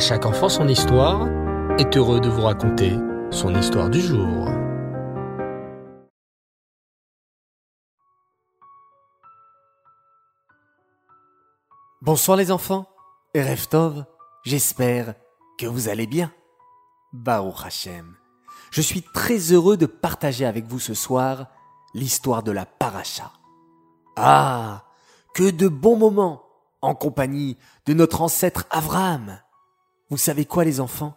Chaque enfant son histoire est heureux de vous raconter son histoire du jour. Bonsoir les enfants, Reftov, j'espère que vous allez bien. Baruch Hashem, je suis très heureux de partager avec vous ce soir l'histoire de la paracha. Ah, que de bons moments en compagnie de notre ancêtre Abraham. Vous savez quoi les enfants?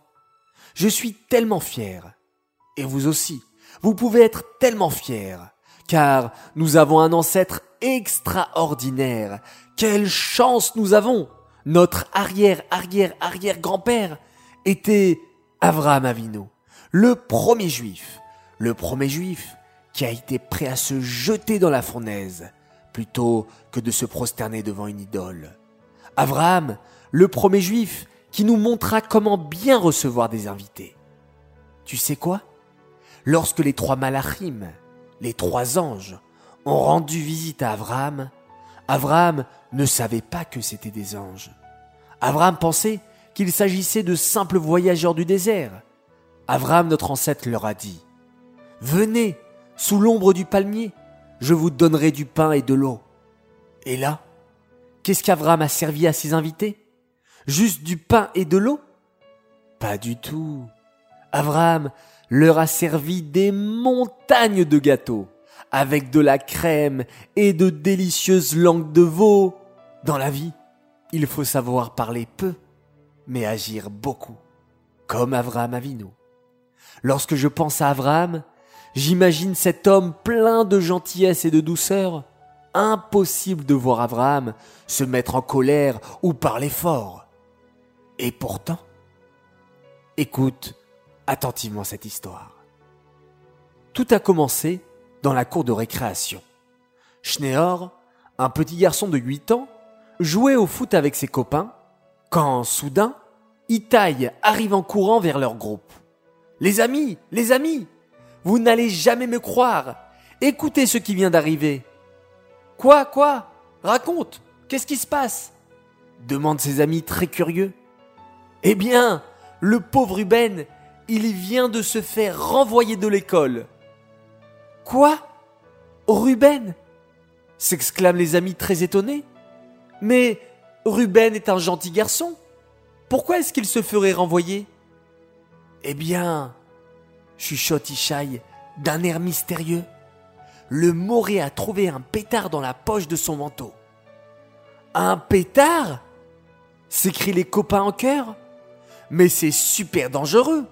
Je suis tellement fier. Et vous aussi, vous pouvez être tellement fiers, car nous avons un ancêtre extraordinaire. Quelle chance nous avons Notre arrière-arrière-arrière-grand-père était Abraham Avino, le premier juif, le premier juif qui a été prêt à se jeter dans la fournaise plutôt que de se prosterner devant une idole. Abraham, le premier juif, qui nous montra comment bien recevoir des invités. Tu sais quoi? Lorsque les trois malachim, les trois anges, ont rendu visite à Abraham, Abraham ne savait pas que c'étaient des anges. Abraham pensait qu'il s'agissait de simples voyageurs du désert. Abraham, notre ancêtre, leur a dit, Venez, sous l'ombre du palmier, je vous donnerai du pain et de l'eau. Et là, qu'est-ce qu'Abraham a servi à ses invités? Juste du pain et de l'eau? Pas du tout. Abraham leur a servi des montagnes de gâteaux, avec de la crème et de délicieuses langues de veau. Dans la vie, il faut savoir parler peu, mais agir beaucoup, comme Abraham Avinu. Lorsque je pense à Abraham, j'imagine cet homme plein de gentillesse et de douceur. Impossible de voir Abraham se mettre en colère ou parler fort. Et pourtant, écoute attentivement cette histoire. Tout a commencé dans la cour de récréation. Schneor, un petit garçon de 8 ans, jouait au foot avec ses copains quand, soudain, Itaï arrive en courant vers leur groupe. Les amis, les amis, vous n'allez jamais me croire. Écoutez ce qui vient d'arriver. Quoi, quoi? Raconte, qu'est-ce qui se passe? demandent ses amis très curieux. Eh bien, le pauvre Ruben, il vient de se faire renvoyer de l'école. Quoi? Ruben? s'exclament les amis très étonnés. Mais Ruben est un gentil garçon. Pourquoi est-ce qu'il se ferait renvoyer? Eh bien, chuchote Ishaï d'un air mystérieux, le Moré a trouvé un pétard dans la poche de son manteau. Un pétard? s'écrient les copains en chœur. Mais c'est super dangereux.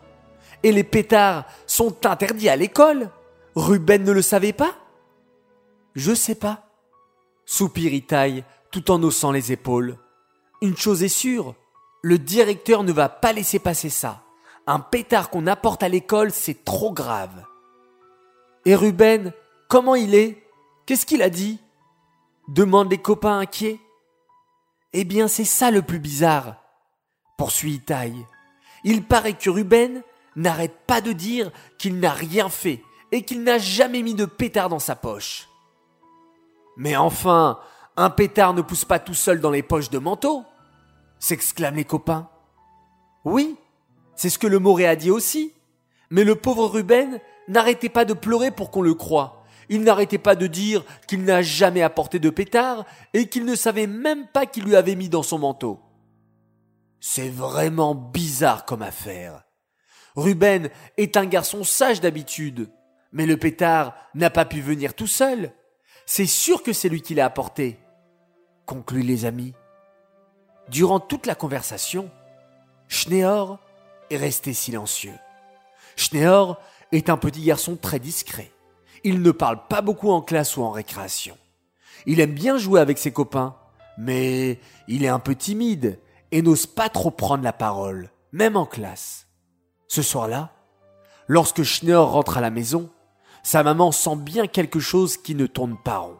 Et les pétards sont interdits à l'école. Ruben ne le savait pas? Je sais pas. Soupire Itaï tout en haussant les épaules. Une chose est sûre, le directeur ne va pas laisser passer ça. Un pétard qu'on apporte à l'école, c'est trop grave. Et Ruben, comment il est? Qu'est-ce qu'il a dit? Demandent les copains inquiets. Eh bien, c'est ça le plus bizarre, poursuit Itaï. Il paraît que Ruben n'arrête pas de dire qu'il n'a rien fait et qu'il n'a jamais mis de pétard dans sa poche. Mais enfin, un pétard ne pousse pas tout seul dans les poches de manteau s'exclament les copains. Oui, c'est ce que le Moré a dit aussi. Mais le pauvre Ruben n'arrêtait pas de pleurer pour qu'on le croie. Il n'arrêtait pas de dire qu'il n'a jamais apporté de pétard et qu'il ne savait même pas qu'il lui avait mis dans son manteau. C'est vraiment bizarre comme affaire. Ruben est un garçon sage d'habitude, mais le pétard n'a pas pu venir tout seul. C'est sûr que c'est lui qui l'a apporté, concluent les amis. Durant toute la conversation, Schneor est resté silencieux. Schneor est un petit garçon très discret. Il ne parle pas beaucoup en classe ou en récréation. Il aime bien jouer avec ses copains, mais il est un peu timide et n'ose pas trop prendre la parole, même en classe. Ce soir-là, lorsque Schneor rentre à la maison, sa maman sent bien quelque chose qui ne tourne pas rond.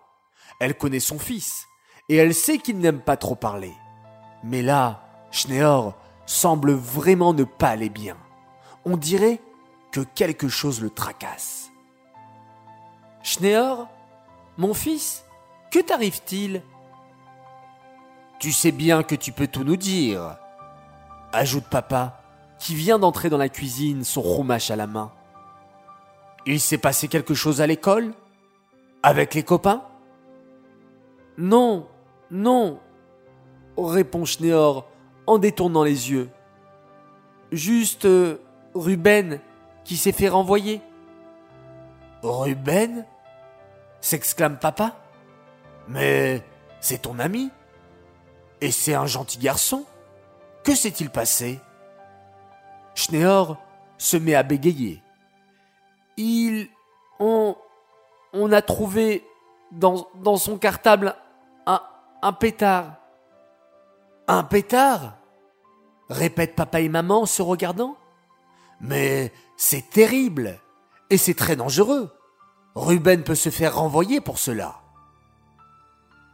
Elle connaît son fils, et elle sait qu'il n'aime pas trop parler. Mais là, Schneor semble vraiment ne pas aller bien. On dirait que quelque chose le tracasse. Schneor, mon fils, que t'arrive-t-il? Tu sais bien que tu peux tout nous dire. ajoute papa, qui vient d'entrer dans la cuisine, son roumache à la main. Il s'est passé quelque chose à l'école? Avec les copains? Non, non, répond Schneor en détournant les yeux. Juste euh, Ruben qui s'est fait renvoyer. Ruben? s'exclame papa. Mais c'est ton ami? Et c'est un gentil garçon. Que s'est-il passé? Schneor se met à bégayer. Il. On. On a trouvé dans, son cartable un, un pétard. Un pétard? répètent papa et maman en se regardant. Mais c'est terrible et c'est très dangereux. Ruben peut se faire renvoyer pour cela.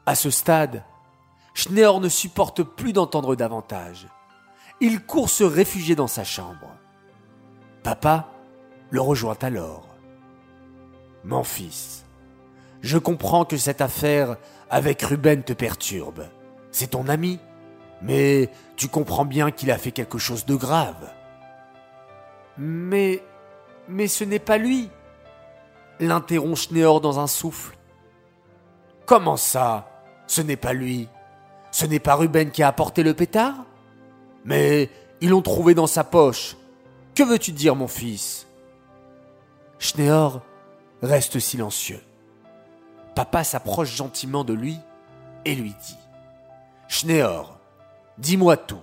À ce stade, Schneor ne supporte plus d'entendre davantage. Il court se réfugier dans sa chambre. Papa le rejoint alors. Mon fils, je comprends que cette affaire avec Ruben te perturbe. C'est ton ami, mais tu comprends bien qu'il a fait quelque chose de grave. Mais. Mais ce n'est pas lui l'interrompt Schneor dans un souffle. Comment ça Ce n'est pas lui? Ce n'est pas Ruben qui a apporté le pétard? Mais ils l'ont trouvé dans sa poche. Que veux-tu dire, mon fils? Schneor reste silencieux. Papa s'approche gentiment de lui et lui dit Schneor, dis-moi tout.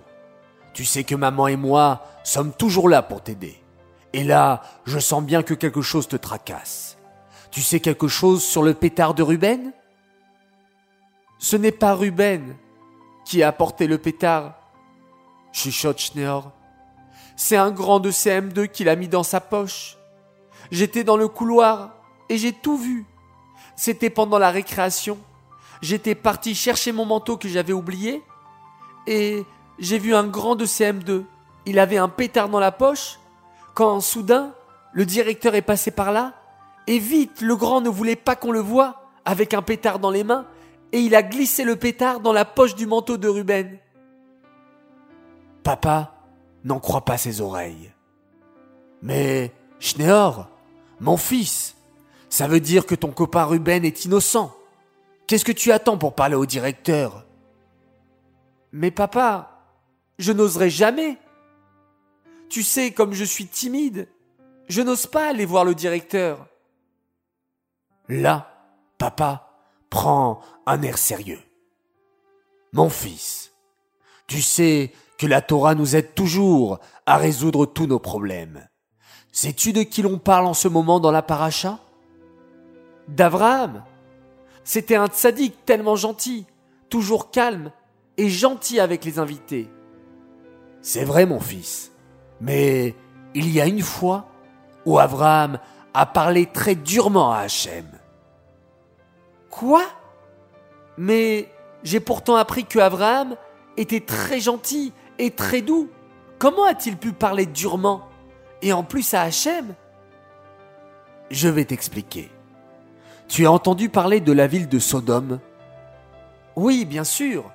Tu sais que maman et moi sommes toujours là pour t'aider. Et là, je sens bien que quelque chose te tracasse. Tu sais quelque chose sur le pétard de Ruben? Ce n'est pas Ruben qui a apporté le pétard, chuchote. C'est un grand de CM2 qui l'a mis dans sa poche. J'étais dans le couloir et j'ai tout vu. C'était pendant la récréation. J'étais parti chercher mon manteau que j'avais oublié et j'ai vu un grand de CM2. Il avait un pétard dans la poche quand soudain le directeur est passé par là et vite, le grand ne voulait pas qu'on le voie, avec un pétard dans les mains, et il a glissé le pétard dans la poche du manteau de Ruben. Papa n'en croit pas ses oreilles. Mais, Schneor, mon fils, ça veut dire que ton copain Ruben est innocent. Qu'est-ce que tu attends pour parler au directeur? Mais papa, je n'oserais jamais. Tu sais, comme je suis timide, je n'ose pas aller voir le directeur. Là, papa prend un air sérieux. Mon fils, tu sais que la Torah nous aide toujours à résoudre tous nos problèmes. Sais-tu de qui l'on parle en ce moment dans la paracha? D'Abraham. C'était un tzaddik tellement gentil, toujours calme et gentil avec les invités. C'est vrai, mon fils. Mais il y a une fois où Abraham a parlé très durement à Hachem. Quoi? Mais j'ai pourtant appris que Abraham était très gentil et très doux. Comment a-t-il pu parler durement? Et en plus à Hachem? Je vais t'expliquer. Tu as entendu parler de la ville de Sodome? Oui, bien sûr.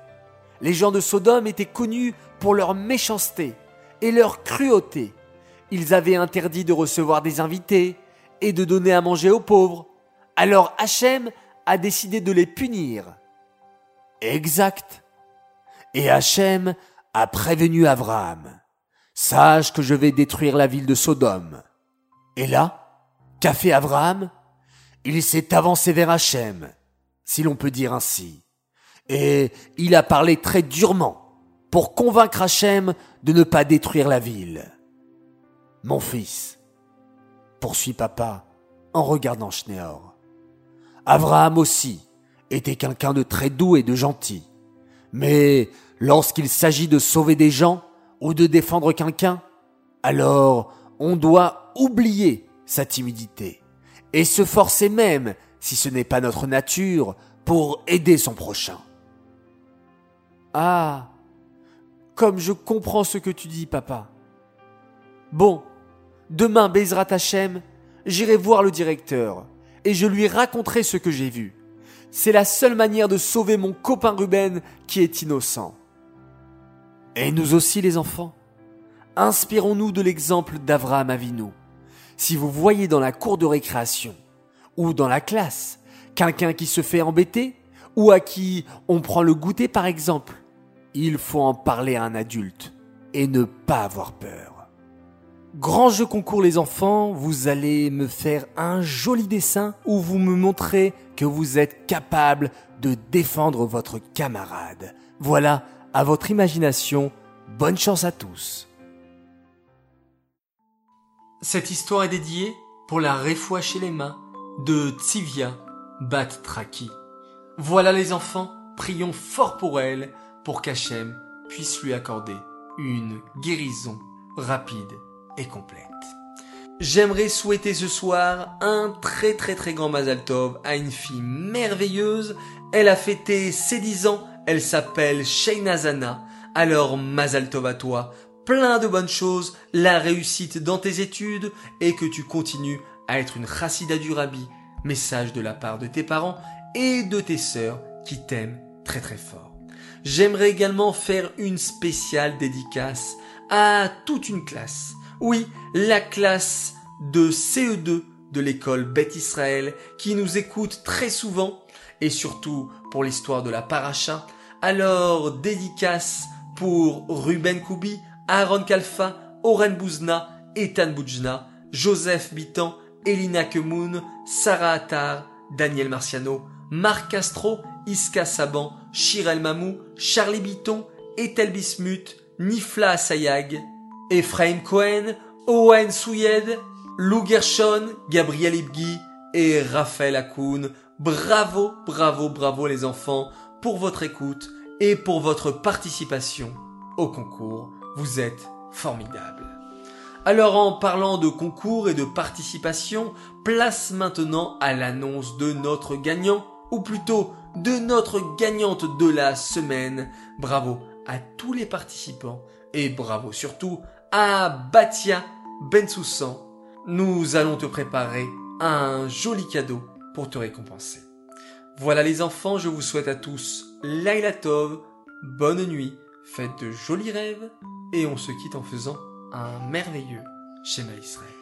Les gens de Sodome étaient connus pour leur méchanceté et leur cruauté. Ils avaient interdit de recevoir des invités et de donner à manger aux pauvres. Alors Hachem a décidé de les punir. Exact. Et Hachem a prévenu Abraham. Sache que je vais détruire la ville de Sodome. Et là, qu'a fait Abraham? Il s'est avancé vers Hachem, si l'on peut dire ainsi. Et il a parlé très durement pour convaincre Hachem de ne pas détruire la ville. Mon fils, poursuit papa en regardant Schneor. Abraham aussi était quelqu'un de très doux et de gentil. Mais lorsqu'il s'agit de sauver des gens ou de défendre quelqu'un, alors on doit oublier sa timidité et se forcer même, si ce n'est pas notre nature, pour aider son prochain. Ah, comme je comprends ce que tu dis, papa. Bon, demain, Bezrat Hachem, j'irai voir le directeur et je lui raconterai ce que j'ai vu. C'est la seule manière de sauver mon copain Ruben qui est innocent. Et nous aussi les enfants. Inspirons-nous de l'exemple d'Avraham Avinu. Si vous voyez dans la cour de récréation ou dans la classe quelqu'un qui se fait embêter ou à qui on prend le goûter par exemple, il faut en parler à un adulte et ne pas avoir peur. Grand jeu concours les enfants, vous allez me faire un joli dessin où vous me montrez que vous êtes capable de défendre votre camarade. Voilà, à votre imagination, bonne chance à tous. Cette histoire est dédiée pour la réfoua chez les mains de Tsivia Bat Traki. Voilà les enfants, prions fort pour elle, pour qu'Hachem puisse lui accorder une guérison rapide complète. J'aimerais souhaiter ce soir un très très très grand Mazal Tov à une fille merveilleuse. Elle a fêté ses 10 ans, elle s'appelle Sheina Zana. Alors Mazal Tov à toi, plein de bonnes choses, la réussite dans tes études et que tu continues à être une chassida du rabbi. Message de la part de tes parents et de tes sœurs qui t'aiment très très fort. J'aimerais également faire une spéciale dédicace à toute une classe. Oui, la classe de CE2 de l'école Beth Israël qui nous écoute très souvent et surtout pour l'histoire de la paracha. Alors, dédicace pour Ruben Koubi, Aaron Kalfa, Oren Bouzna, Ethan Boujna, Joseph Bitan, Elina Kemoun, Sarah Attar, Daniel Marciano, Marc Castro, Iska Saban, Shirel Mamou, Charlie Biton, Ethel Bismuth, Nifla Sayag, Ephraim Cohen, Owen Souyed, Lou Gershon, Gabriel Ibgui et Raphaël Akoun. Bravo, bravo, bravo les enfants pour votre écoute et pour votre participation au concours. Vous êtes formidables. Alors en parlant de concours et de participation, place maintenant à l'annonce de notre gagnant, ou plutôt de notre gagnante de la semaine. Bravo à tous les participants et bravo surtout à Batia Bensoussan. Nous allons te préparer un joli cadeau pour te récompenser. Voilà les enfants, je vous souhaite à tous Laila Tov, bonne nuit, faites de jolis rêves et on se quitte en faisant un merveilleux schéma Israël.